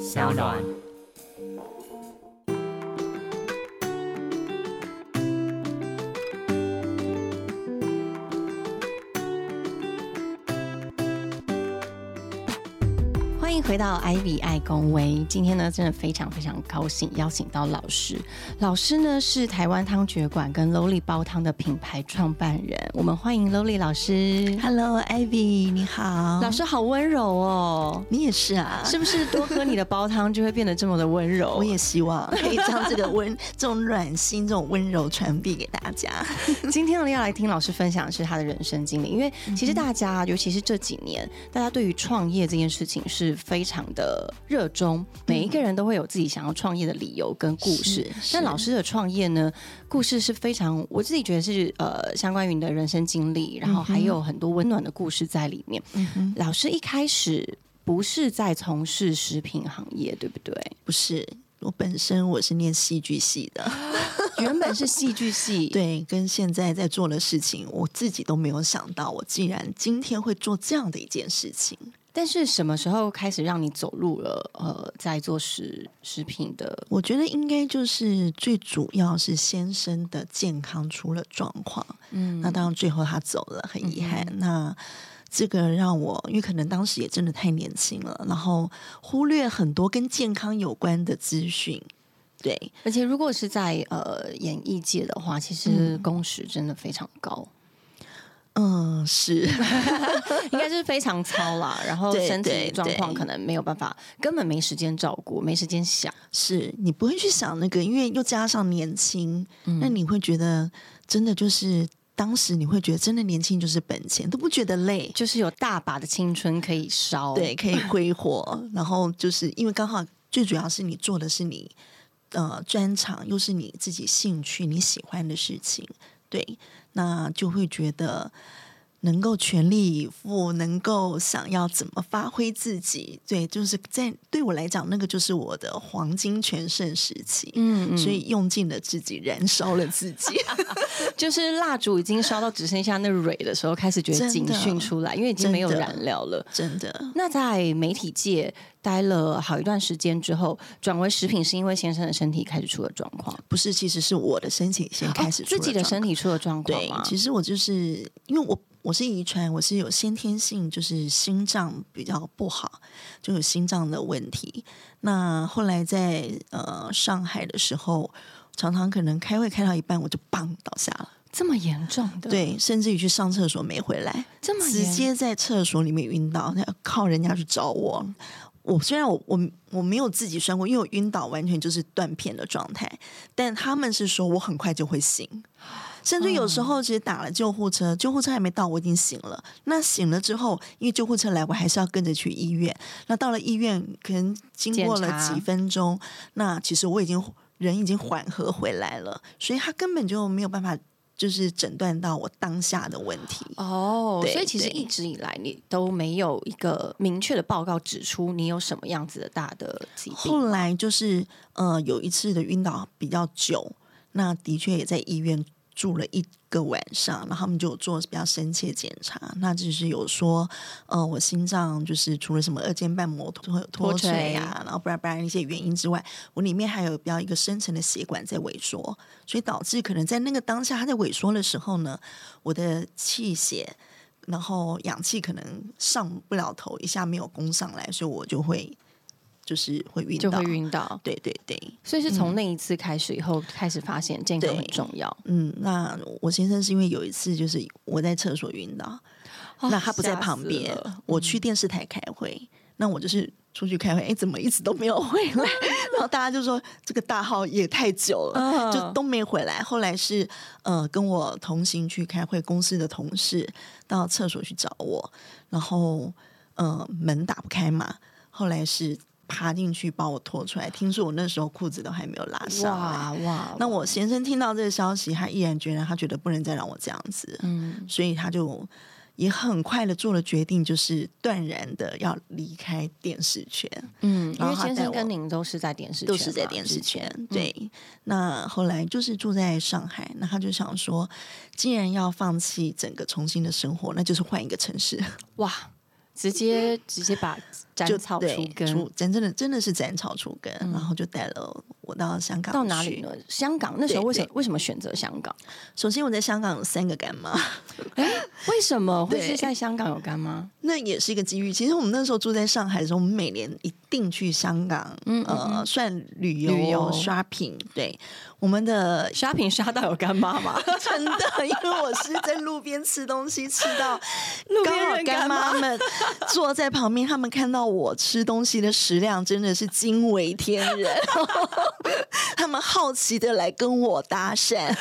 小暖。回到 Ivy 爱公威。今天呢，真的非常非常高兴邀请到老师。老师呢是台湾汤爵馆跟 Lowly 煲汤的品牌创办人。我们欢迎 Lowly 老师。Hello，Ivy，你好。老师好温柔哦，你也是啊，是不是多喝你的煲汤就会变得这么的温柔？我也希望可以将这个温、这种暖心、这种温柔传递给大家。今天呢，要来听老师分享的是他的人生经历，因为其实大家，尤其是这几年，大家对于创业这件事情是非常的热衷，每一个人都会有自己想要创业的理由跟故事但老师的创业呢，故事是非常，我自己觉得是呃，相关于你的人生经历，然后还有很多温暖的故事在里面。嗯，老师一开始不是在从事食品行业，对不对？不是，我本身我是念戏剧系的，原本是戏剧系，对，跟现在在做的事情，我自己都没有想到，我竟然今天会做这样的一件事情。但是什么时候开始让你走入了呃，在做食食品的？我觉得应该就是最主要是先生的健康出了状况，嗯那当然最后他走了，很遗憾。那这个让我，因为可能当时也真的太年轻了，然后忽略很多跟健康有关的资讯。对，而且如果是在呃演艺界的话，其实工时真的非常高，嗯，是 应该是非常操啦。然后身体状况可能没有办法，根本没时间照顾，没时间想。是，你不会去想那个，因为又加上年轻，嗯那你会觉得真的就是当时你会觉得真的年轻就是本钱，都不觉得累。就是有大把的青春可以烧，对，可以 挥霍。然后就是因为刚好最主要是你做的是你呃专长，又是你自己兴趣、你喜欢的事情，对，那就会觉得。能够全力以赴，能够想要怎么发挥自己，对，就是在对我来讲，那个就是我的黄金全盛时期。嗯，嗯所以用尽了自己，燃烧了自己。就是蜡烛已经烧到只剩下那蕊的时候，开始觉得警讯出来，因为已经没有燃料了。真的，那在媒体界待了好一段时间之后，转为食品是因为先生的身体开始出了状况，不是，其实是我的身体先开始出了哦自己的身体出了状况对吗？，其实我就是因为我我是遗传，我是有先天性，就是心脏比较不好，就有心脏的问题。那后来在呃上海的时候，常常可能开会开到一半，我就砰倒下了。这么严重的，，对，甚至于去上厕所没回来，这么直接在厕所里面晕倒，那要靠人家去找我。我虽然我我我没有自己摔过，因为我晕倒完全就是断片的状态，但他们是说我很快就会醒，甚至有时候其实打了救护车，救护车还没到，我已经醒了。那醒了之后，因为救护车来，我还是要跟着去医院。那到了医院，可能经过了几分钟，那其实我已经人已经缓和回来了，所以他根本就没有办法。就是诊断到我当下的问题，哦，对所以其实一直以来你都没有一个明确的报告指出你有什么样子的大的疾病。后来就是呃有一次的晕倒比较久，那的确也在医院住了一个晚上，然后他们就做比较深切检查，那就是有说呃我心脏就是除了什么二尖瓣膜脱脱脱垂呀啊，然后不然不然一些原因之外，我里面还有比较一个深层的血管在萎缩，所以导致可能在那个当下它在萎缩的时候呢，我的气血。然后氧气可能上不了头，一下没有供上来，所以我就会就是会晕倒，就会晕倒，对对对，所以是从那一次开始以后，开始发现健康很重要。嗯，那我先生是因为有一次就是我在厕所晕倒，那他不在旁边我去电视台开会，那我就是出去开会，哎，怎么一直都没有回来？然后大家就说这个大号也太久了，嗯就都没回来。后来是呃跟我同行去开会，公司的同事到厕所去找我，然后呃门打不开嘛，后来是爬进去把我拖出来。听说我那时候裤子都还没有拉上来。哇哇！那我先生听到这个消息，他毅然决然，他觉得不能再让我这样子，嗯，所以他就也很快的做了决定，就是断然的要离开电视圈，嗯，因为先生跟您都是在电视圈，都是在电视圈前。对，那后来就是住在上海，那他就想说，既然要放弃整个重新的生活，那就是换一个城市。哇，直接直接把斩草除根。除真真的真的是斩草除根，然后就带了我到香港到哪里呢？香港那时候为什么为什么选择香港？首先我在香港有三个干妈，为什么 会是在香港有干妈？那也是一个机遇。其实我们那时候住在上海的时候，我们每年一定去香港，嗯嗯呃，算旅游旅游 shopping。对，我们的 shopping 刷到有干妈吗？真的，因为我是在路边吃东西，吃到路边刚好干妈们坐在旁边，他们看到我吃东西的食量真的是惊为天人，他们好奇的来跟我搭讪，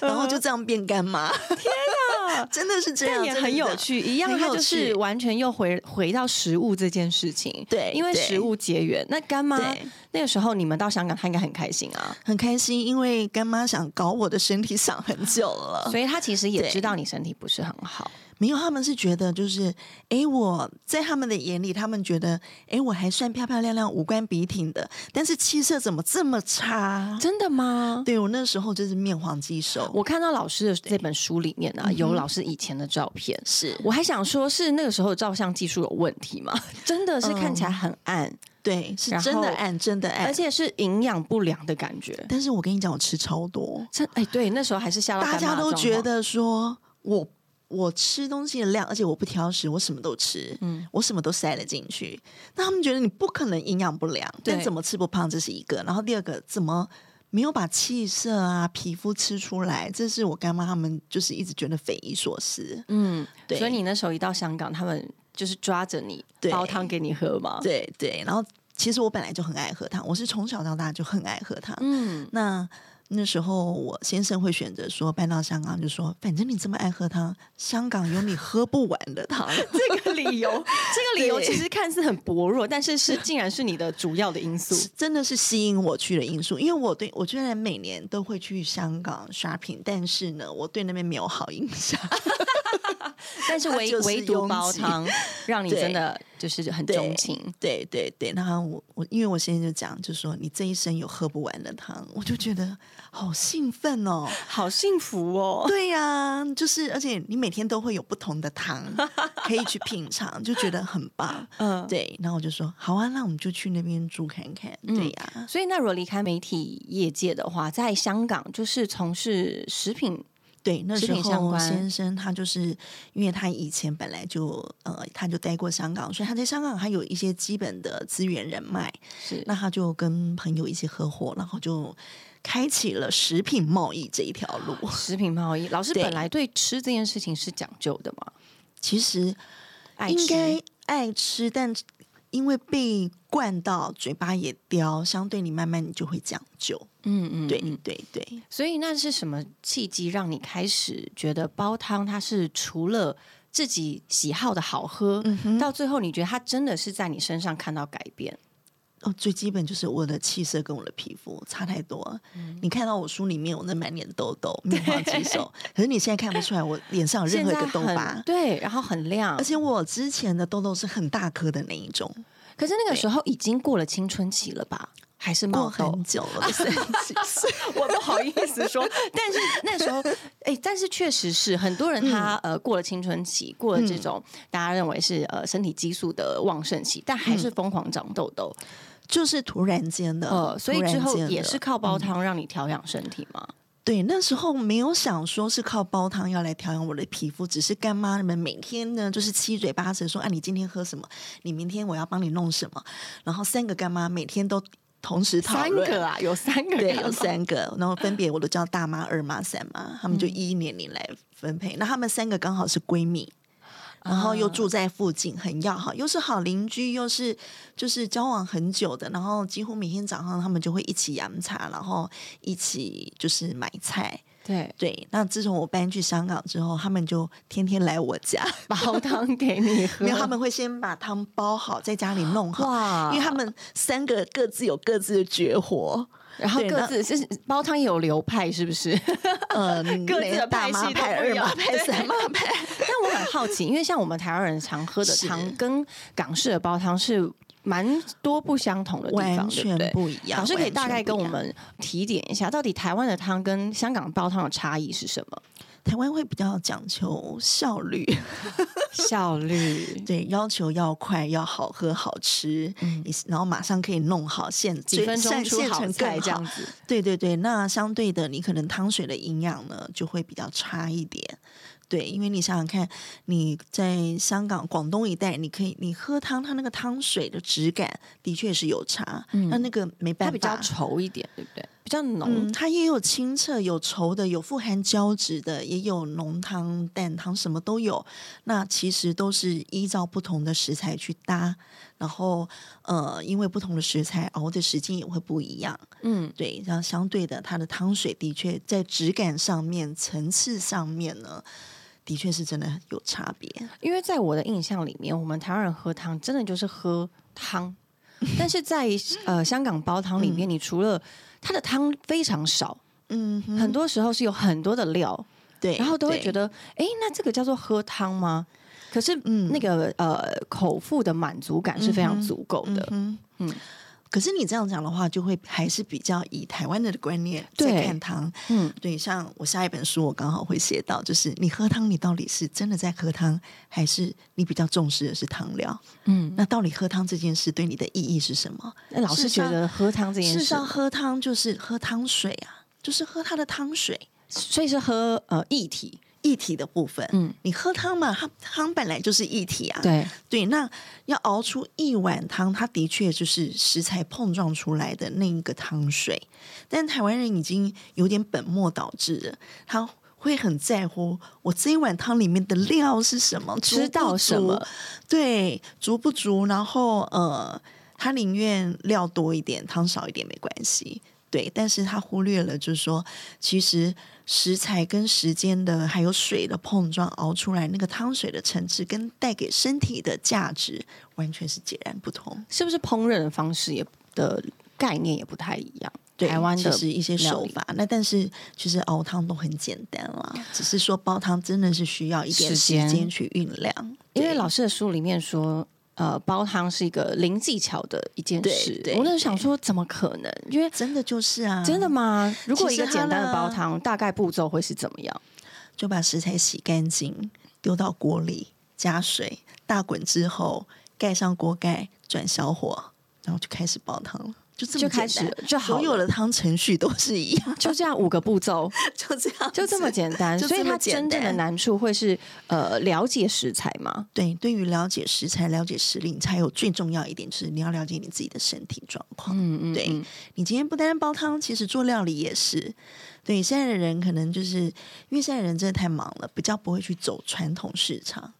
然后就这样变干妈。天哪，真的是这样，但也很有趣，一样，就是完全又回回到食物这件事情。对对因为食物结缘。那干妈那个时候你们到香港，她应该很开心啊，很开心，因为干妈想搞我的身体想很久了，所以她其实也知道你身体不是很好。没有，他们是觉得就是，哎，我在他们的眼里，他们觉得，哎，我还算漂漂亮亮、五官笔挺的，但是气色怎么这么差？真的吗？对我那时候就是面黄肌瘦，我看到老师的这本书里面啊，有老师以前的照片。是我还想说，是那个时候照相技术有问题吗？真的是看起来很暗，对，是真的暗，真的暗而。且是营养不良的感觉。但是我跟你讲，我吃超多，真哎，对，那时候还是下到大家都觉得说我我吃东西的量，而且我不挑食，我什么都吃，嗯，我什么都塞了进去。那他们觉得你不可能营养不良，但对怎么吃不胖，这是一个。然后第二个，怎么没有把气色啊、皮肤吃出来？这是我干妈他们就是一直觉得匪夷所思。嗯，对所以你那时候一到香港，他们就是抓着你煲汤给你喝嘛。，对对，然后其实我本来就很爱喝汤，我是从小到大就很爱喝汤。嗯，那那时候我先生会选择说搬到香港，就说反正你这么爱喝汤，香港有你喝不完的汤。这个理由，这个理由其实看似很薄弱，但是是竟然是你的主要的因素。真的是吸引我去的因素，因为我对我虽然每年都会去香港 shopping，但是呢，我对那边没有好印象。但是唯它就是唯独煲汤让你真的就是很对钟情。对对对，然后我我因为我现在就讲，就说你这一生有喝不完的汤，我就觉得好兴奋哦。好幸福哦！对呀、就是而且你每天都会有不同的糖 可以去品尝，就觉得很棒。嗯，对，然后我就说好啊，那我们就去那边住看看。对呀、所以那如果离开媒体业界的话，在香港就是从事食品，对，那食时候先生他就是因为他以前本来就呃他就待过香港，所以他在香港还有一些基本的资源人脉，是那他就跟朋友一起合伙，然后就开启了食品贸易这一条路。食品贸易。老师对本来对吃这件事情是讲究的嘛，其实应该爱吃，但因为被灌到嘴巴也刁，相对你慢慢你就会讲究。嗯嗯，对嗯对对，所以那是什么契机让你开始觉得煲汤它是除了自己喜好的好喝，嗯哼，到最后你觉得它真的是在你身上看到改变？哦，最基本就是我的气色跟我的皮肤差太多了。嗯你看到我书里面我那满脸痘痘、面黄肌瘦，可是你现在看不出来我脸上有任何一个痘疤很，对，然后很亮而，且我之前的痘痘是很大颗的那一种，可是那个时候已经过了青春期了吧？还是冒？很久了 三十岁。我不好意思说，但是那时候，哎、但是确实是很多人他、嗯呃过了青春期，过了这种、大家认为是呃身体激素的旺盛期，但还是疯狂长痘痘。就是突然间的，呃，所以之后也是靠煲汤让你调养身体吗？对，那时候没有想说是靠煲汤要来调养我的皮肤，只是干妈们每天呢就是七嘴八舌说啊，你今天喝什么？你明天我要帮你弄什么？然后三个干妈每天都同时讨三。个啊，有三个对，有三个，然后分别我都叫大妈、二妈、三妈，他们就依年龄来分配。那他们三个刚好是闺蜜，然后又住在附近，很要好，又是好邻居，又是就是交往很久的，然后几乎每天早上他们就会一起养茶，然后一起就是买菜。对，对，那自从我搬去香港之后，他们就天天来我家，煲汤 给你喝，没有他们会先把汤煲好，在家里弄好，因为他们三个各自有各自的绝活。然后各自就是煲汤也有流派，是不是？嗯，各自的大妈派、二妈派、三妈派，但我很好奇，因为像我们台湾人常喝的是汤，跟港式的煲汤是蛮多不相同的地方，完全对不一样。老师可以大概跟我们提点一下，到底台湾的汤跟香港煲汤的差异是什么？台湾会比较讲求效率，效率 对，要求要快，要好喝好吃，嗯，然后马上可以弄好，现几分钟出好菜这样子。对对对，那相对的，你可能汤水的营养呢就会比较差一点。对，因为你想想看，你在香港、广东一带，你可以你喝汤，它那个汤水的质感的确是有差。嗯，那那个没办法，它比较稠一点，对不对？比较浓。它也有清澈、有稠的，有富含胶质的，也有浓汤、淡汤，什么都有。那其实都是依照不同的食材去搭，然后呃，因为不同的食材熬的时间也会不一样。嗯，对，然后相对的，它的汤水的确在质感上面、层次上面呢。的确是真的有差别，因为在我的印象里面，我们台湾人喝汤真的就是喝汤，但是在呃香港煲汤里面，你除了它的汤非常少，嗯，很多时候是有很多的料，对，然后都会觉得，哎，那这个叫做喝汤吗？可是，嗯，那个呃口腹的满足感是非常足够的，嗯。可是你这样讲的话，就会还是比较以台湾的观念在看汤。嗯，对，像我下一本书，我刚好会写到，就是你喝汤，你到底是真的在喝汤，还是你比较重视的是汤料？嗯，那到底喝汤这件事对你的意义是什么？那老师觉得喝汤这件事上，喝汤就是喝汤水啊，就是喝它的汤水，所以是喝呃液体。液体的部分，嗯，你喝汤嘛，它汤本来就是液体啊，对。对，那要熬出一碗汤，它的确就是食材碰撞出来的那一个汤水。但台湾人已经有点本末倒置了，他会很在乎我这一碗汤里面的料是什么，知道什么，对，足不足，然后呃，他宁愿料多一点，汤少一点没关系，对，但是他忽略了，就是说其实。食材跟时间的，还有水的碰撞，熬出来那个汤水的层次，跟带给身体的价值，完全是截然不同。是不是烹饪的方式也的概念也不太一样？台湾的是一些手法，那但是其实熬汤都很简单啦，只是说煲汤真的是需要一点时间去酝酿。因为老师的书里面说。呃，煲汤是一个零技巧的一件事。我那时候想说，怎么可能？因为真的就是啊，真的吗？如果一个简单的煲汤，大概步骤会是怎么样？就把食材洗干净，丢到锅里，加水，大滚之后，盖上锅盖，转小火，然后就开始煲汤了。就这么开始就所有的汤程序都是一样，就这样五个步骤，就这样，就这么简单。所以它真正的难处会是呃了解食材吗？对，对于了解食材、了解时令，才有最重要一点就是你要了解你自己的身体状况。嗯嗯，对你今天不单单煲汤，其实做料理也是。对现在的人可能就是因为现在人真的太忙了，比较不会去走传统市场。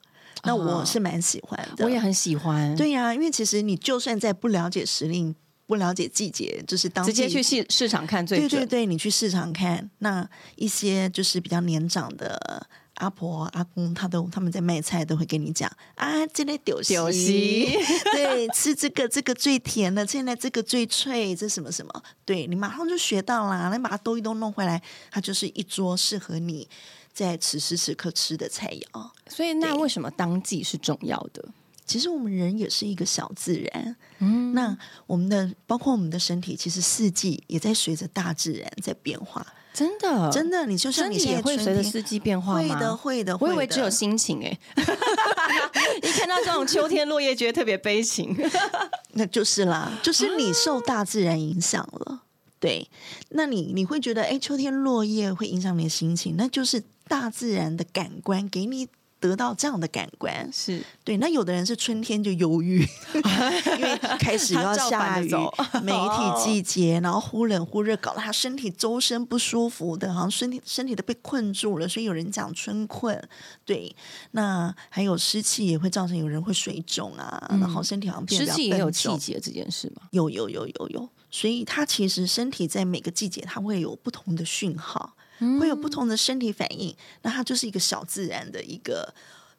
那我是蛮喜欢的，我也很喜欢。对呀，因为其实你就算在不了解时令。不了解季节，就是当直接去市市场看最对对对，你去市场看，那一些就是比较年长的阿婆阿公，他都他们在卖菜都会跟你讲啊，这类丢丢西，对，吃这个这个最甜的，现在这个最脆，这什么什么，对你马上就学到啦，你把它兜一兜弄回来，它就是一桌适合你在此时此刻吃的菜肴。所以，那为什么当季是重要的？其实我们人也是一个小自然，嗯，那我们的包括我们的身体，其实四季也在随着大自然在变化。真的，真的，你就像你也会随着四季变化吗？会的，会的。我以为只有心情哎，一看到这种秋天落叶，觉得特别悲情。那就是啦，就是你受大自然影响了。对，那你你会觉得，哎，秋天落叶会影响你的心情，那就是大自然的感官给你。得到这样的感官是对，那有的人是春天就忧郁，因为开始要下雨，媒体季节，然后忽冷忽热，搞得他身体周身不舒服的，好像身体身体都被困住了，所以有人讲春困。对，那还有湿气也会造成有人会水肿啊，然后身体好像变湿气也有季节这件事吗？有有有有有，所以他其实身体在每个季节，它会有不同的讯号。会有不同的身体反应，那它就是一个小自然的一个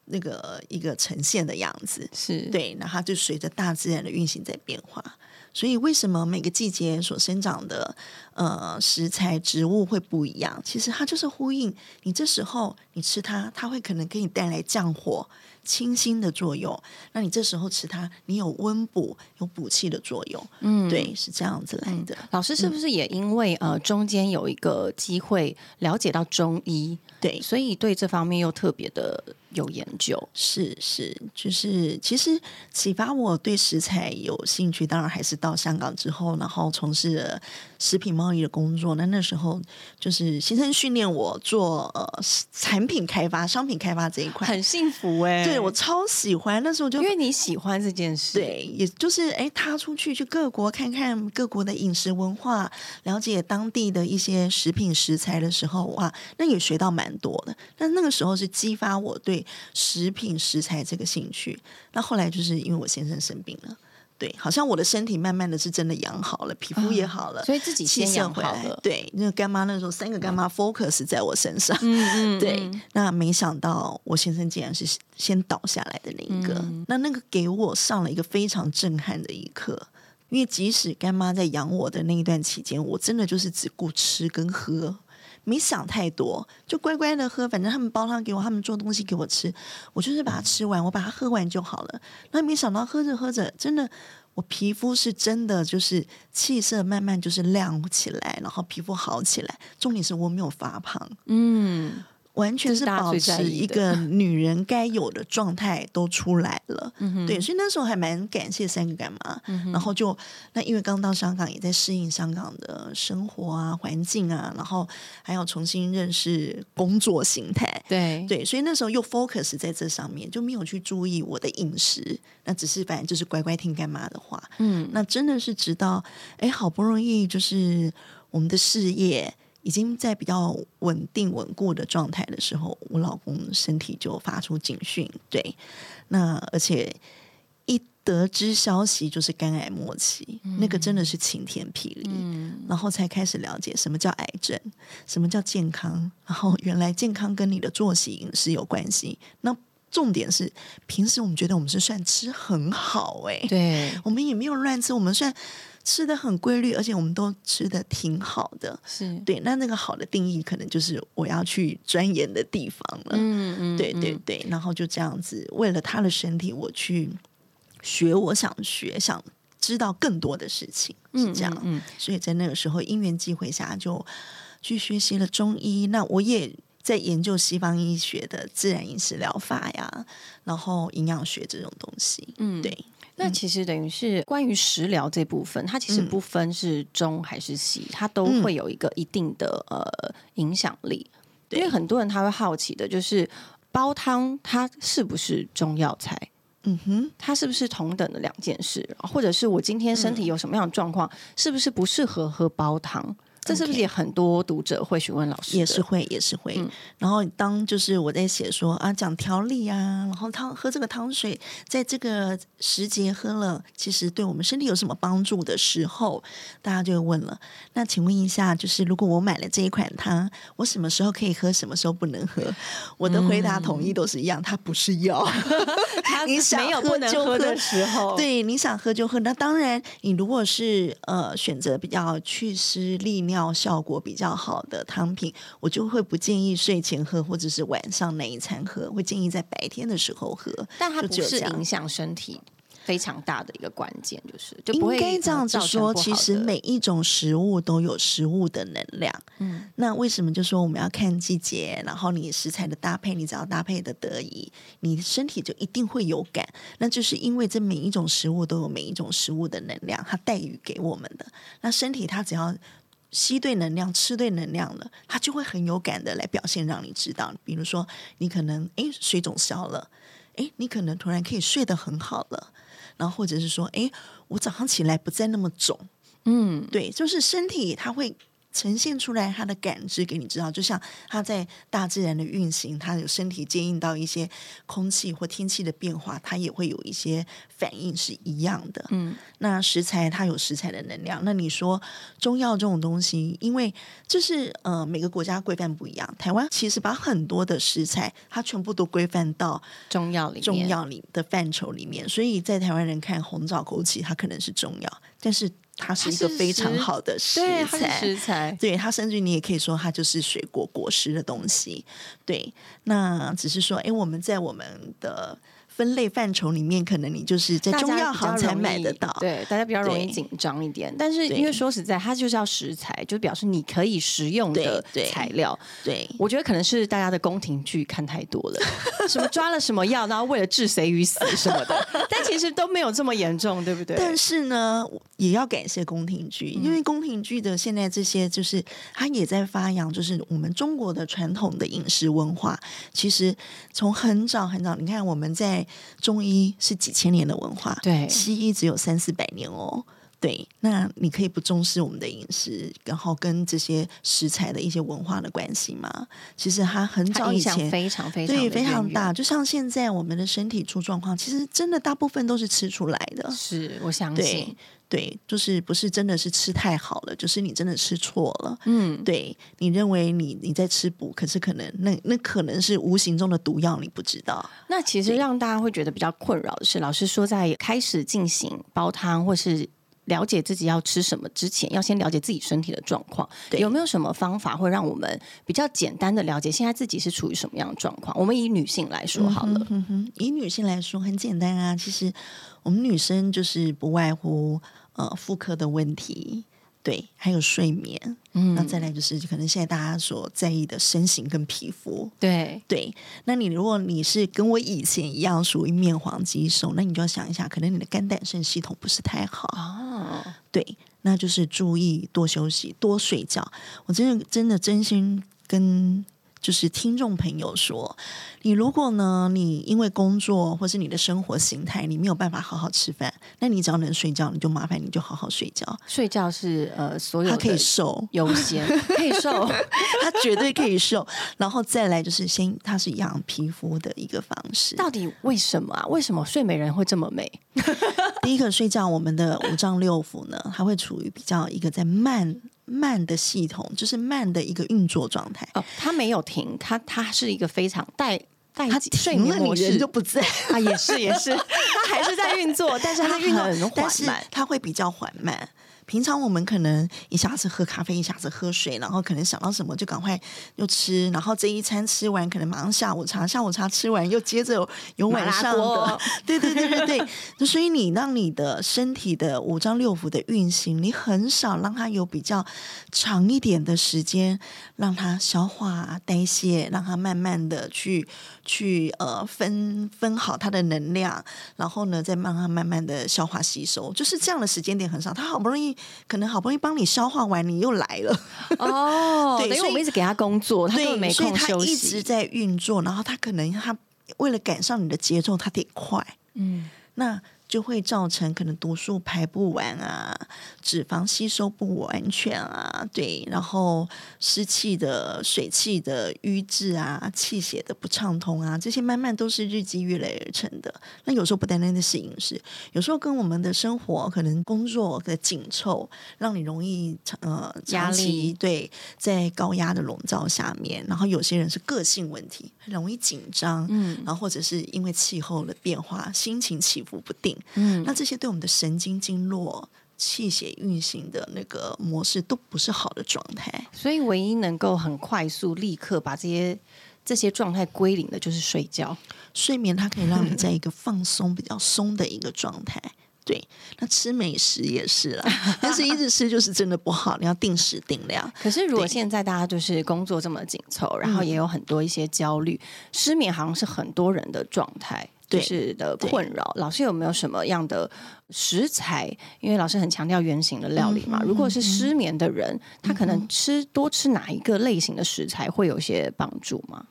那个一个呈现的样子，是对，那它就随着大自然的运行在变化。所以为什么每个季节所生长的呃食材植物会不一样，其实它就是呼应你这时候你吃它，它会可能给你带来降火。清新的作用，那你这时候吃它，你有温补、有补气的作用。嗯，对，是这样子来的。老师是不是也因为呃中间有一个机会了解到中医，对，所以对这方面又特别的有研究？是是，就是其实启发我对食材有兴趣，当然还是到香港之后，然后从事了食品贸易的工作。那那时候就是先生训练我做呃产品开发、商品开发这一块，很幸福哎。对我超喜欢，那时候就因为你喜欢这件事，对，也就是哎，踏出去去各国看看各国的饮食文化，了解当地的一些食品食材的时候，哇，那也学到蛮多的。但那个时候是激发我对食品食材这个兴趣。那后来就是因为我先生生病了。对，好像我的身体慢慢的是真的养好了，皮肤也好了，所以自己先养好了。对，那个干妈那时候三个干妈 focus 在我身上，嗯 嗯，对。那没想到我先生竟然是先倒下来的那一个，那那个给我上了一个非常震撼的一课，因为即使干妈在养我的那一段期间，我真的就是只顾吃跟喝。没想太多，就乖乖的喝，反正他们煲汤给我，他们做东西给我吃，我就是把它吃完，我把它喝完就好了。那没想到喝着喝着，真的，我皮肤是真的就是气色慢慢就是亮起来，然后皮肤好起来。重点是我没有发胖，嗯。完全是保持一个女人该有的状态都出来了，对，所以那时候还蛮感谢三个干嘛，然后就那因为刚到香港也在适应香港的生活啊环境啊，然后还要重新认识工作形态，对。对，所以那时候又 focus 在这上面，就没有去注意我的饮食，那只是反正就是乖乖听干妈的话，嗯，那真的是直到哎好不容易就是我们的事业。已经在比较稳定稳固的状态的时候，我老公身体就发出警讯。对，那而且一得知消息就是肝癌末期，那个真的是晴天霹雳。嗯，然后才开始了解什么叫癌症，什么叫健康。然后原来健康跟你的作息饮食有关系。那重点是，平时我们觉得我们是算吃很好，哎，对，我们也没有乱吃，我们算。吃的很规律，而且我们都吃的挺好的，是对。那那个好的定义，可能就是我要去钻研的地方了。嗯嗯，对对对。然后就这样子，为了他的身体，我去学我想学、想知道更多的事情，是这样。嗯，所以在那个时候因缘际会下，就去学习了中医。那我也在研究西方医学的自然饮食疗法呀，然后营养学这种东西。嗯，对。那其实等于是关于食疗这部分，它其实不分是中还是西，它都会有一个一定的呃影响力。因为很多人他会好奇的，就是煲汤它是不是中药材？嗯哼，它是不是同等的两件事？或者是我今天身体有什么样的状况，是不是不适合喝煲汤？这是不是也很多读者会询问老师？也是会，也是会。然后当就是我在写说啊，讲调理啊，然后汤喝这个汤水，在这个时节喝了，其实对我们身体有什么帮助的时候，大家就会问了。那请问一下，就是如果我买了这一款汤，我什么时候可以喝，什么时候不能喝？我的回答统一都是一样，它不是药。你想喝就喝的时候，对，你想喝就喝。那当然，你如果是呃选择比较祛湿利尿效果比较好的汤品，我就会不建议睡前喝，或者是晚上那一餐喝，会建议在白天的时候喝。但它不是影响身体。非常大的一个关键就是，就应该这样子说。其实每一种食物都有食物的能量。嗯，那为什么就说我们要看季节，然后你食材的搭配，你只要搭配的得宜，你身体就一定会有感。那就是因为这每一种食物都有每一种食物的能量，它带予给我们的。那身体它只要吸对能量，吃对能量了，它就会很有感的来表现，让你知道。比如说，你可能诶水肿消了，诶你可能突然可以睡得很好了。然后或者是说，哎，我早上起来不再那么肿，嗯，对，就是身体它会。呈现出来它的感知给你知道，就像它在大自然的运行，它有身体接应到一些空气或天气的变化，它也会有一些反应是一样的。嗯，那食材它有食材的能量。那你说中药这种东西，因为这是呃每个国家规范不一样。台湾其实把很多的食材，它全部都规范到中药里中药里的范畴里面，所以在台湾人看红枣枸杞，它可能是中药，但是。它是一个非常好的食材。食材。对它，甚至你也可以说它就是水果果实的东西。对，那只是说，哎，我们在我们的分类范畴里面，可能你就是在中药行才买得到。对，大家比较容易紧张一点。但是因为说实在，它就是要食材，就表示你可以食用的材料。对我觉得可能是大家的宫廷剧看太多了，什么抓了什么药，然后为了置谁于死 什么的，但其实都没有这么严重，对不对？但是呢，也要感谢宫廷剧，因为宫廷剧的现在这些，就是它也在发扬，就是我们中国的传统的饮食文化。其实从很早很早，你看我们在中医是几千年的文化，对西医只有三四百年哦。对，那你可以不重视我们的饮食，然后跟这些食材的一些文化的关系吗？其实它很早以前非常非常对非常大，就像现在我们的身体出状况，其实真的大部分都是吃出来的。是我相信，对，就是不是真的是吃太好了，就是你真的吃错了。嗯，对你认为你你在吃补，可是可能那那可能是无形中的毒药，你不知道。那其实让大家会觉得比较困扰的是，老师说在开始进行煲汤或是。了解自己要吃什么之前，要先了解自己身体的状况。对有没有什么方法会让我们比较简单的了解现在自己是处于什么样的状况？我们以女性来说好了，嗯哼，以女性来说很简单啊，其实我们女生就是不外乎呃妇科的问题，对，还有睡眠，嗯那再来就是可能现在大家所在意的身形跟皮肤。对，对，那你如果你是跟我以前一样属于面黄肌瘦，那你就要想一下，可能你的肝胆肾系统不是太好。哦，对，那就是注意多休息、多睡觉。我真的真的真心跟就是听众朋友说，你如果呢，你因为工作或是你的生活形态，你没有办法好好吃饭，那你只要能睡觉，你就麻烦你就好好睡觉。睡觉是呃所有他可以瘦，优先，可以瘦 他绝对可以瘦。然后再来就是先，它是养皮肤的一个方式。到底为什么啊？为什么睡美人会这么美？第一个睡觉，我们的五脏六腑呢，它会处于比较一个在慢慢的系统，就是慢的一个运作状态。哦，它没有停，它它是一个非常带带它睡停了，你眠模式人就不在。啊，也是也是，它还是在运作，但是它运很动，但是缓慢。它会比较缓慢。平常我们可能一下子喝咖啡，一下子喝水，然后可能想到什么就赶快又吃，然后这一餐吃完，可能马上下午茶，下午茶吃完又接着有有晚上的，对对对对对。那所以你让你的身体的五脏六腑的运行，你很少让它有比较长一点的时间让它消化代谢，让它慢慢的去去呃分分好它的能量，然后呢再让它慢慢的消化吸收，就是这样的时间点很少。它好不容易可能好不容易帮你消化完，你又来了，哦，对因为我们一直给他工作，他根本对，没所以它空休一直。在运作，然后他可能他为了赶上你的节奏，他得快，嗯，那就会造成可能毒素排不完啊，脂肪吸收不完全啊，对，然后湿气的、水气的瘀滞啊，气血的不畅通啊，这些慢慢都是日积月累而成的。那有时候不单单的是饮食，有时候跟我们的生活可能工作的紧凑，让你容易呃压长期力对在高压的笼罩下面，然后有些人是个性问题，很容易紧张，嗯然后或者是因为气候的变化，心情起伏不定，嗯，那这些对我们的神经经络、气血运行的那个模式都不是好的状态。所以唯一能够很快速、立刻把这些这些状态归零的，就是睡觉。睡眠它可以让你在一个放松、比较松的一个状态。对，那吃美食也是啦，但是一直吃就是真的不好，你要定时定量。可是如果现在大家就是工作这么紧凑，然后嗯也有很多一些焦虑，失眠好像是很多人的状态。就对是的困扰，老师有没有什么样的食材？因为老师很强调原形的料理嘛。嗯如果是失眠的人，他可能吃多吃哪一个类型的食材会有些帮助吗？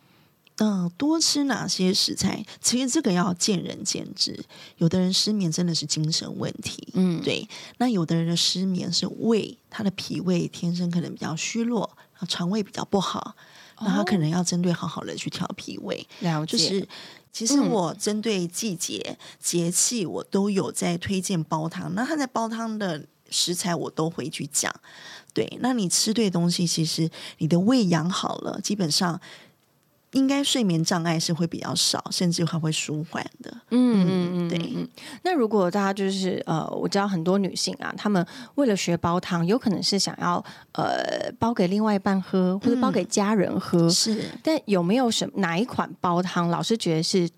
嗯，多吃哪些食材？其实这个要见仁见智。有的人失眠真的是精神问题，嗯，对。那有的人的失眠是胃，他的脾胃天生可能比较虚弱，肠胃比较不好，那他可能要针对好好的去调脾胃。了解，就是其实嗯我针对季节、节气，我都有在推荐煲汤。那他在煲汤的食材，我都会去讲。对，那你吃对东西，其实你的胃养好了，基本上应该睡眠障碍是会比较少，甚至还会舒缓的。嗯嗯嗯，对嗯。那如果大家就是呃，我知道很多女性啊，她们为了学煲汤，有可能是想要呃煲给另外一半喝，或者煲给家人喝。是，但有没有什哪一款煲汤，老师觉得是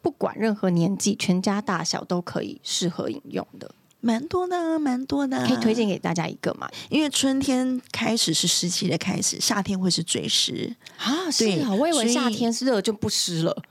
不管任何年纪、全家大小都可以适合饮用的？蛮多的，蛮多的，可以推荐给大家一个嘛？因为春天开始是湿气的开始，夏天会是最湿啊。是对啊，我以为夏天是热就不湿了。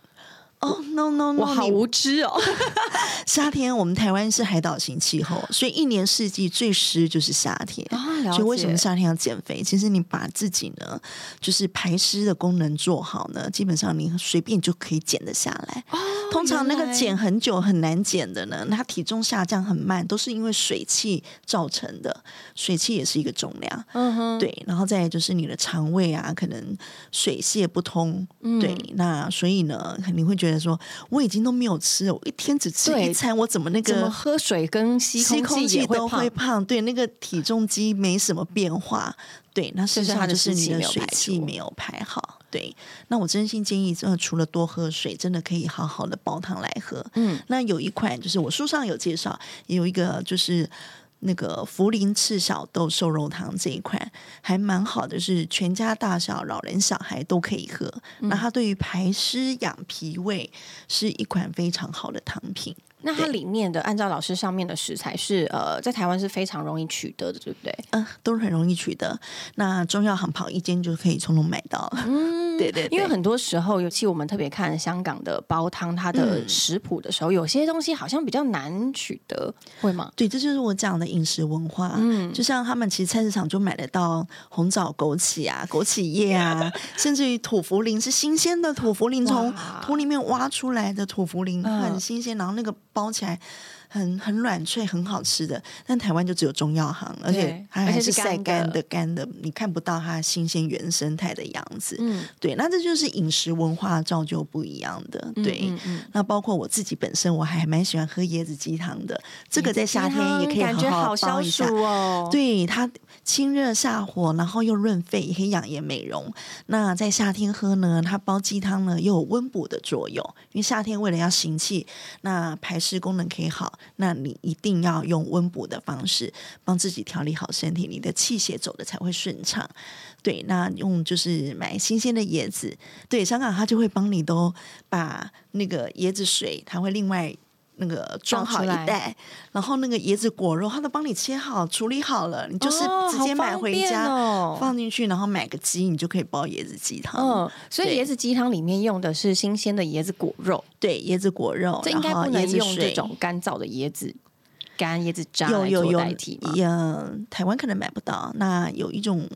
哦。No No 我 No，我好无知哦。夏天我们台湾是海岛型气候，所以一年四季最湿就是夏天。所以为什么夏天要减肥？其实你把自己呢，就是排湿的功能做好呢，基本上你随便就可以减得下来。哦通常那个减很久很难减的呢，那它体重下降很慢，都是因为水气造成的。水气也是一个重量，嗯哼，对。然后再就是你的肠胃啊，可能水泄不通，嗯对。那所以呢，你会觉得说，我已经都没有吃，我一天只吃一餐，我怎么那怎么个喝水跟吸吸空气都会胖，对，那个体重机没什么变化，对，那事实就是它的上就是你的水气没有排好，对。那我真心建议，真的除了多喝水，真的可以好好的煲汤来喝。嗯，那有一款就是我书上有介绍，有一个就是。那个茯苓赤小豆瘦肉汤这一款还蛮好的，是全家大小、老人小孩都可以喝。嗯那它对于排湿养脾胃是一款非常好的汤品。那它里面的按照老师上面的食材是呃，在台湾是非常容易取得的，对不对？嗯，都是很容易取得。那中药行跑一间就可以从容买到了。嗯，对对对因为很多时候，尤其我们特别看香港的煲汤，它的嗯食谱的时候，有些东西好像比较难取得，会吗？对，这就是我讲的饮食文化。嗯就像他们其实菜市场就买得到红枣、枸杞啊、枸杞叶啊，甚至于土茯苓是新鲜的土茯苓，从土里面挖出来的土茯苓，嗯很新鲜，然后那个包起来。很很软脆，很好吃的，但台湾就只有中药行，而且它还是晒干的干的、的，你看不到它新鲜原生态的样子。嗯，对，那这就是饮食文化造就不一样的。对，嗯嗯那包括我自己本身，我还蛮喜欢喝椰子鸡汤的，这个在夏天也可以感觉好好消煲一下。暑哦。，对它清热下火，然后又润肺，也可以养颜美容。那在夏天喝呢，它煲鸡汤呢又有温补的作用，因为夏天为了要行气，那排湿功能可以好，那你一定要用温补的方式帮自己调理好身体，你的气血走的才会顺畅。对，那用就是买新鲜的椰子，对，香港它就会帮你都把那个椰子水，它会另外。那个装好一袋，然后那个椰子果肉，它都帮你切好、处理好了，你就是哦直接买回家、放进去，然后买个鸡，你就可以煲椰子鸡汤。嗯，所以椰子鸡汤里面用的是新鲜的椰子果肉，对，椰子果肉，这应该不能椰子用这水种干燥的椰子干、椰子渣来做有有有代替吗？呃，台湾可能买不到。那有一种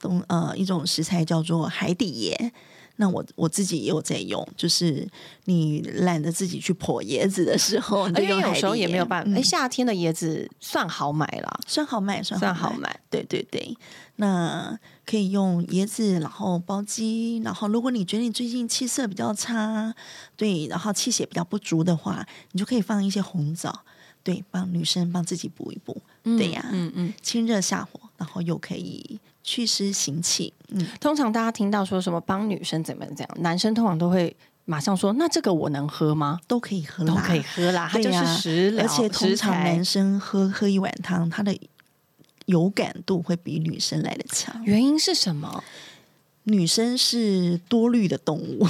东呃一种食材叫做海底椰，那我我自己也有在用，就是你懒得自己去破椰子的时候，你就因为有时候也没有办法，哎、嗯夏天的椰子算好买了，算好买，算算好好买。对对对，那可以用椰子，然后煲鸡，然后如果你觉得你最近气色比较差，对，然后气血比较不足的话，你就可以放一些红枣，对，帮女生帮自己补一补，对呀、嗯嗯。清热下火，然后又可以祛湿行气，嗯，通常大家听到说什么帮女生怎么样怎样，男生通常都会马上说：“那这个我能喝吗都可以？”喝都，可以喝啦，它就对呀是食疗，而且通常男生喝喝一碗汤，他的有感度会比女生来的强。原因是什么？女生是多虑的动物，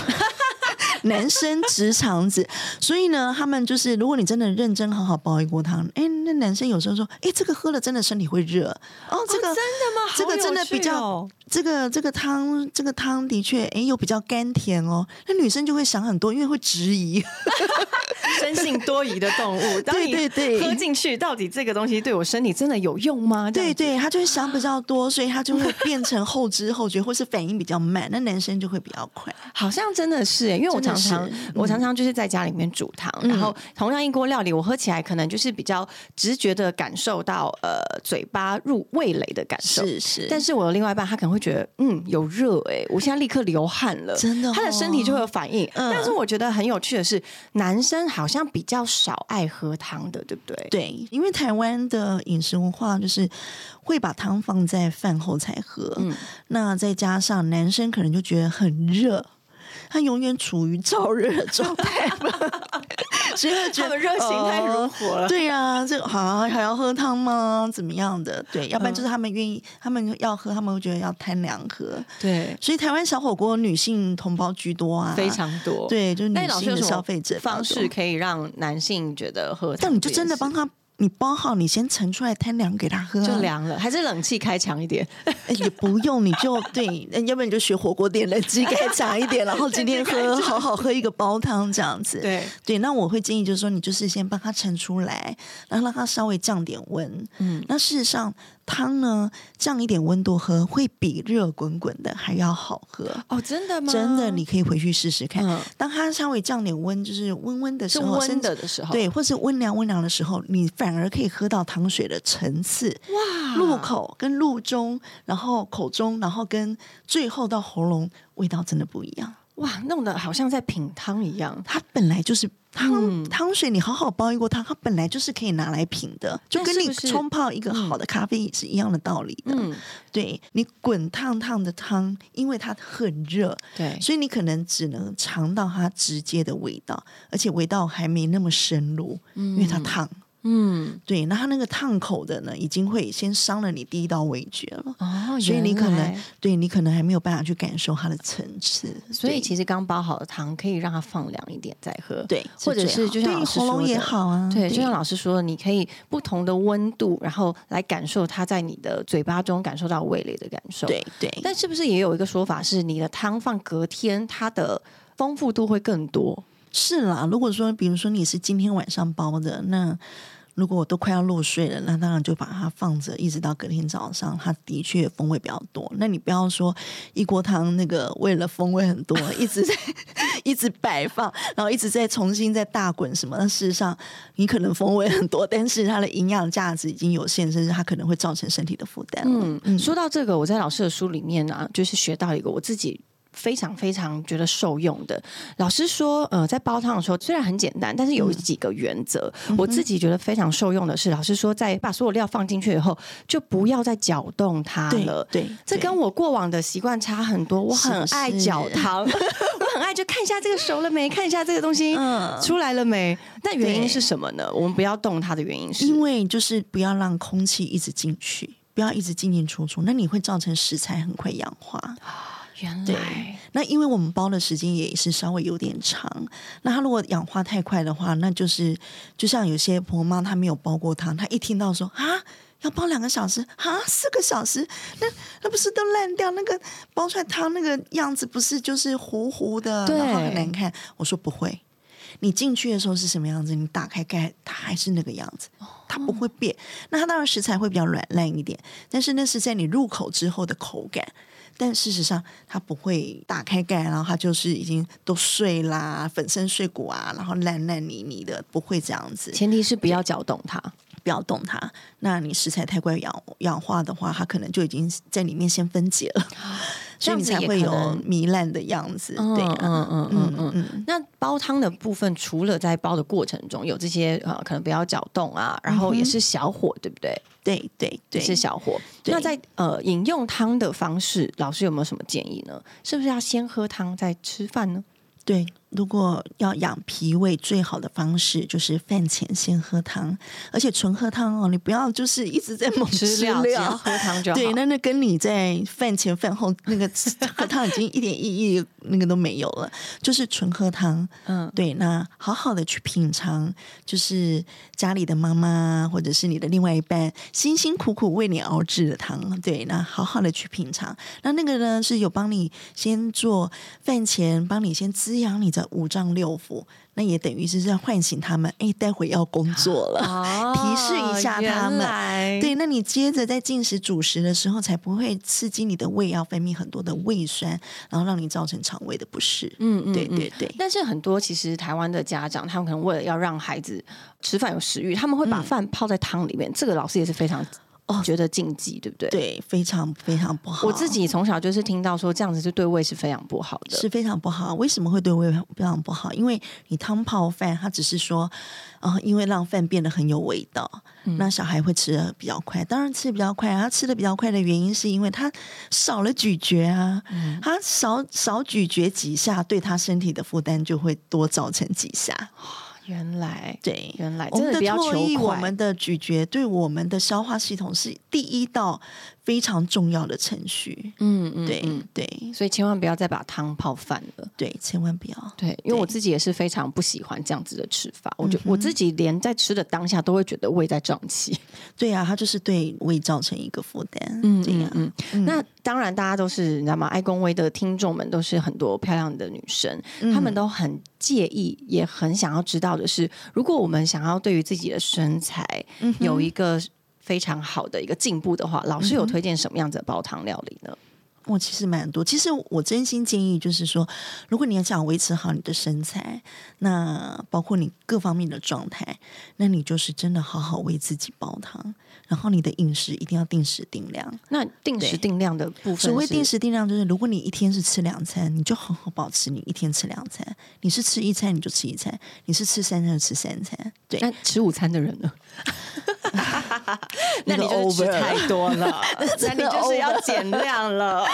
男生直肠子，所以呢，他们就是，如果你真的认真好好煲一锅汤，哎，那男生有时候说，哎，这个喝了真的身体会热，哦，这个、真的吗？这个真的比较这个这个汤，这个汤的确，哎，又比较甘甜哦，那女生就会想很多，因为会质疑，生性多疑的动物。当对你对对喝进去，到底这个东西对我身体真的有用吗？对对，他就会想比较多，所以他就会变成后知后觉，或是反应比较慢，那男生就会比较快。好像真的是哎，因为我常常是嗯我常常就是在家里面煮汤，然后同样一锅料理，我喝起来可能就是比较直觉的感受到呃嘴巴入味蕾的感受。是是，但是我的另外一半他可能会觉得，嗯，有热哎、我现在立刻流汗了，真的哦他的身体就会有反应。嗯但是我觉得很有趣的是，男生好像比较少爱喝汤的，对不对？对，因为台湾的饮食文化就是会把汤放在饭后才喝，嗯那再加上男生可能就觉得很热。他永远处于燥热的状态嘛，所以他觉得他们热情太如哦火了。对呀、这个好还要喝汤吗？怎么样的？对，要不然就是他们愿意，他们要喝，他们会觉得要贪凉喝。对，所以台湾小火锅女性同胞居多啊，非常多。，对，就是女性的消费者方式可以让男性觉得喝？但你就真的帮他，你包好，你先盛出来摊凉给他喝、啊，就凉了，还是冷气开强一点？哎也不用，你就 对，呃要不然你就学火锅店冷气开强一点，然后今天喝好好喝一个煲汤这样子。对，对，那我会建议就是说，你就是先帮他盛出来，然后让他稍微降点温。嗯，那事实上，汤呢降一点温度喝，会比热滚滚的还要好喝。哦，真的吗？真的，你可以回去试试看。嗯当它稍微降点温，就是温温的是时候，温的的时候，对，或是温凉温凉的时候，你反而可以喝到糖水的层次。哇，入口跟入中，然后口中，然后跟最后到喉咙，味道真的不一样。哇，弄得好像在品汤一样。它本来就是汤、嗯。汤水，你好好煲一锅汤，它本来就是可以拿来品的，就跟你冲泡一个好的咖啡是一样的道理的。嗯，对你滚烫烫的汤，因为它很热，对，所以你可能只能尝到它直接的味道，而且味道还没那么深入，因为它烫。嗯，对，那它那个烫口的呢，已经会先伤了你第一道味觉了。哦，所以你可能对你可能还没有办法去感受它的层次，所以其实刚煲好的汤可以让它放凉一点再喝，对，或者是就像喉咙也好啊，对，就像老师说的，你可以不同的温度，然后来感受它在你的嘴巴中感受到味蕾的感受。，对对，但是不是也有一个说法是，你的汤放隔天，它的丰富度会更多？是啦。如果说比如说你是今天晚上煲的，那如果我都快要入睡了，那当然就把它放着，一直到隔天早上，它的确风味比较多。那你不要说一锅汤那个为了风味很多，一直在一直摆放，然后一直在重新再大滚什么。那事实上你可能风味很多，但是它的营养价值已经有限，甚至它可能会造成身体的负担了。嗯，说到这个，我在老师的书里面呢、就是学到一个我自己。非常非常觉得受用的。老师说，呃，在煲汤的时候虽然很简单，但是有几个原则，我自己觉得非常受用的是，老师说，在把所有料放进去以后，就不要再搅动它了。对，对这跟我过往的习惯差很多。我很爱是搅汤，我很爱就看一下这个熟了没，看一下这个东西嗯出来了没。那原因是什么呢？我们不要动它的原因是，因为就是不要让空气一直进去，不要一直进进出出，那你会造成食材很快氧化。原对来那因为我们包的时间也是稍微有点长，那它如果氧化太快的话，那就是就像有些婆妈她没有煲过汤，她一听到说啊。要煲两个小时啊，四个小时，那那不是都烂掉？那个煲出来汤那个样子不是就是糊糊的，对然后很难看。我说不会，你进去的时候是什么样子，你打开盖，它还是那个样子，它不会变。那它当然食材会比较软烂一点，但是那是在你入口之后的口感。但事实上，它不会打开盖，然后它就是已经都碎啦，粉身碎骨啊，然后烂烂泥泥的，不会这样子。前提是不要搅动它。不要动它。那你食材太快氧氧化的话，它可能就已经在里面先分解了，所以你才会有糜烂的样子。对啊，嗯嗯嗯嗯。嗯，那煲汤的部分，除了在煲的过程中有这些呃，可能不要搅动啊，然后也是小火，对不对？对对也对，是小火。那在呃饮用汤的方式，老师有没有什么建议呢？是不是要先喝汤再吃饭呢？对，如果要养脾胃，最好的方式就是饭前先喝汤，而且纯喝汤哦，你不要就是一直在猛吃料，只要料。喝汤就好。对，那那跟你在饭前饭后那个喝汤已经一点意义那个都没有了，就是纯喝汤。嗯，对，那好好的去品尝，就是家里的妈妈或者是你的另外一半辛辛苦苦为你熬制的汤。对，那好好的去品尝。那那个呢是有帮你先做饭前，帮你先滋养你的五脏六腑，那也等于是在唤醒他们，哎，待会要工作了。哦提示一下他们对，那你接着在进食主食的时候，才不会刺激你的胃，要分泌很多的胃酸，然后让你造成肠胃的不适。嗯嗯嗯对对对。但是很多其实台湾的家长，他们可能为了要让孩子吃饭有食欲，他们会把饭泡在汤里面。这个老师也是非常觉得禁忌，对不对？对，非常非常不好。我自己从小就是听到说这样子是对胃是非常不好的，是非常不好。为什么会对胃非常不好？因为你汤泡饭，它只是说，啊，因为让饭变得很有味道，那小孩会吃的比较快。当然吃的比较快，他吃的比较快的原因是因为他少了咀嚼啊，他少少咀嚼几下，对他身体的负担就会多造成几下。原来对，原来我们的唾液，我们的咀嚼对我们的消化系统是第一道。非常重要的程序，嗯嗯，对对，所以千万不要再把汤泡饭了，对，千万不要，对，因为我自己也是非常不喜欢这样子的吃法，我觉我自己连在吃的当下都会觉得胃在胀气，对呀，它就是对胃造成一个负担，嗯嗯嗯，那当然大家都是你知道吗？爱公微的听众们都是很多漂亮的女生，她们都很介意，也很想要知道的是，如果我们想要对于自己的身材有一个。非常好的一个进步的话，老师有推荐什么样子的煲汤料理呢？我其实蛮多。其实我真心建议，就是说，如果你要想维持好你的身材，那包括你各方面的状态，那你就是真的好好为自己煲汤。然后你的饮食一定要定时定量。那定时定量的部分，所谓定时定量就是，如果你一天是吃两餐，你就好好保持你一天吃两餐。你是吃一餐你就吃一餐，你是吃三餐就吃三餐。对，那吃午餐的人呢？那你就吃太多了，那你就是要减量了。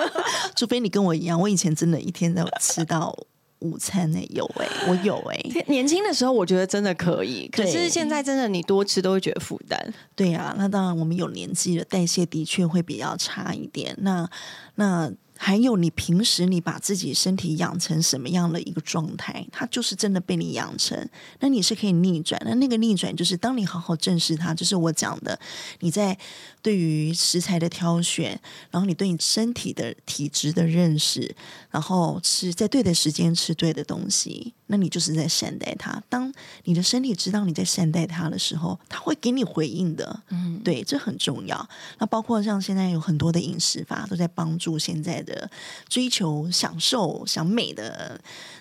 除非你跟我一样，我以前真的一天都吃到。午餐呢有哎，我有哎。年轻的时候我觉得真的可以，可是现在真的你多吃都会觉得负担。对呀，那当然我们有年纪了，代谢的确会比较差一点。那那。还有你平时你把自己身体养成什么样的一个状态，它就是真的被你养成。那你是可以逆转，那那个逆转就是当你好好正视它，就是我讲的，你在对于食材的挑选，然后你对你身体的体质的认识，然后吃在对的时间吃对的东西，那你就是在善待它。当你的身体知道你在善待它的时候，它会给你回应的。嗯，对，这很重要。那包括像现在有很多的饮食法都在帮助现在的。追求享受、想美的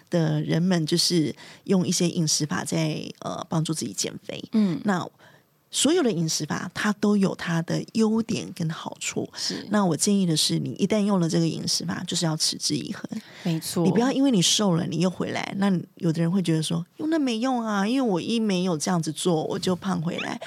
的人们，就是用一些饮食法在呃帮助自己减肥。嗯，那所有的饮食法它都有它的优点跟好处。是，那我建议的是，你一旦用了这个饮食法，就是要持之以恒。没错，你不要因为你瘦了，你又回来。那有的人会觉得说，用那没用啊，因为我一没有这样子做，我就胖回来。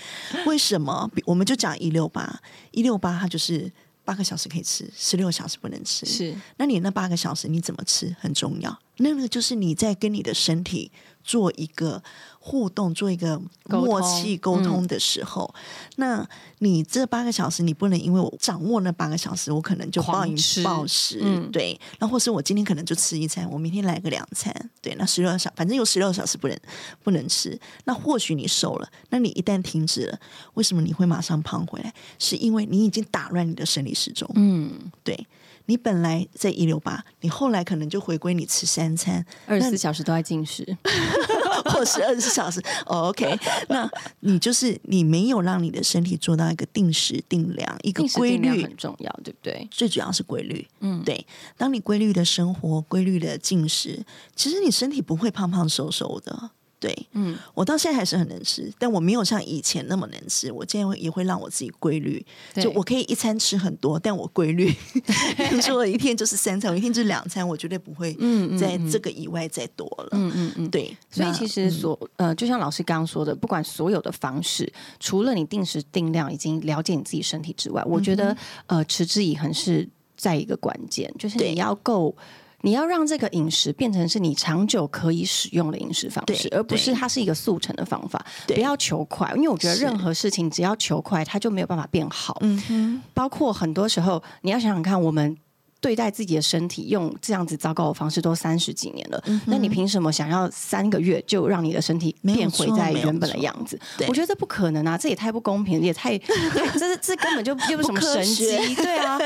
为什么？我们就讲一六八，一六八，它就是。八个小时可以吃，十六小时不能吃。是，那你那八个小时你怎么吃很重要。那个就是你在跟你的身体做一个互动、做一个默契沟通的时候，那你这八个小时你不能因为我掌握那八个小时，我可能就暴饮暴食，对。那或是我今天可能就吃一餐，我明天来个两餐，对。那十六小反正有十六小时不能不能吃。那或许你瘦了，那你一旦停止了，为什么你会马上胖回来？是因为你已经打乱你的生理时钟。嗯，对。你本来在一六八，你后来可能就回归你吃三餐，二十四小时都在进食，或是二十四小时。OK，那你就是你没有让你的身体做到一个定时定量，一个规律很重要，对不对？最主要是规律。嗯，对。当你规律的生活，规律的进食，其实你身体不会胖胖瘦瘦的。对，嗯，我到现在还是很能吃，但我没有像以前那么能吃。我今天也会让我自己规律，就我可以一餐吃很多，但我规律。比如说我一天就是三餐，我一天就是两餐，我绝对不会在这个以外再多了。嗯嗯嗯，对。所以其实所呃，就像老师刚刚说的，不管所有的方式，除了你定时定量已经了解你自己身体之外，我觉得呃，持之以恒是在一个关键，就是你要够。你要让这个饮食变成是你长久可以使用的饮食方式，而不是它是一个速成的方法。不要求快，因为我觉得任何事情只要求快，它就没有办法变好。嗯哼，包括很多时候，你要想想看，我们。对待自己的身体用这样子糟糕的方式都三十几年了，那你凭什么想要三个月就让你的身体变回在原本的样子？我觉得这不可能啊，这也太不公平，也太这这根本就 又不是什么神机，对啊。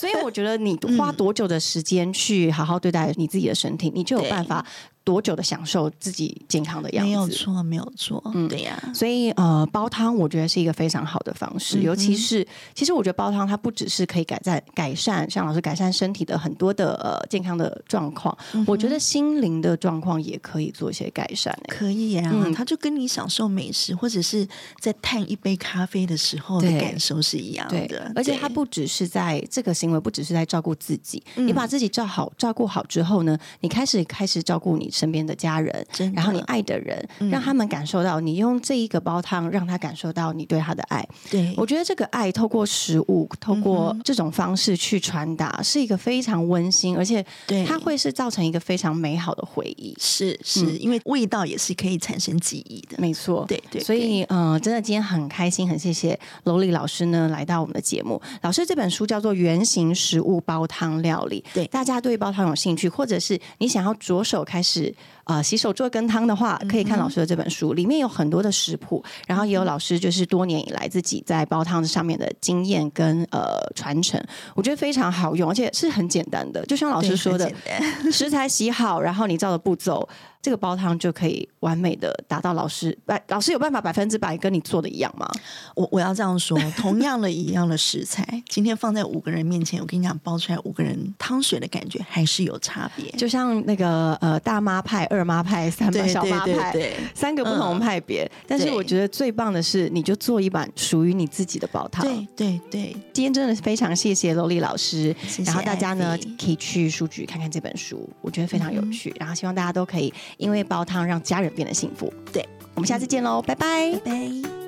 所以我觉得你花多久的时间去好好对待你自己的身体，你就有办法。多久的享受自己健康的样子。没有错，没有错。嗯，对呀。所以呃，煲汤我觉得是一个非常好的方式，尤其是其实我觉得煲汤它不只是可以改善改善，像老师改善身体的很多的呃健康的状况，我觉得心灵的状况也可以做一些改善。可以呀，嗯，它就跟你享受美食或者是在叹一杯咖啡的时候的感受是一样的。而且它不只是在这个行为，不只是在照顾自己，你把自己照好照顾好之后呢，你开始开始照顾你身边的家人，然后你爱的人，让他们感受到你用这一个煲汤，让他感受到你对他的爱。对我觉得这个爱透过食物，透过这种方式去传达，是一个非常温馨，而且它会是造成一个非常美好的回忆。是是，因为味道也是可以产生记忆的。没错，对对。所以嗯，真的今天很开心，很谢谢楼丽老师呢来到我们的节目。老师这本书叫做《原型食物煲汤料理》，对大家对煲汤有兴趣，或者是你想要着手开始。呃，洗手做羹汤的话，可以看老师的这本书，里面有很多的食谱，然后也有老师就是多年以来自己在煲汤上面的经验跟呃传承，我觉得非常好用，而且是很简单的，就像老师说的，食材洗好，然后你照的步骤。这个煲汤就可以完美的达到老师，百老师有办法百分之百跟你做的一样吗？我我要这样说，同样的一样的食材，今天放在五个人面前，我跟你讲，煲出来五个人汤水的感觉还是有差别。就像那个呃大妈派、二妈派、三妈小妈派，三个不同派别。但是我觉得最棒的是，你就做一碗属于你自己的煲汤。对对对，今天真的是非常谢谢罗丽老师，然后大家呢可以去书局看看这本书，我觉得非常有趣。然后希望大家都可以。因为煲汤让家人变得幸福。对，我们下次见喽，拜拜，拜。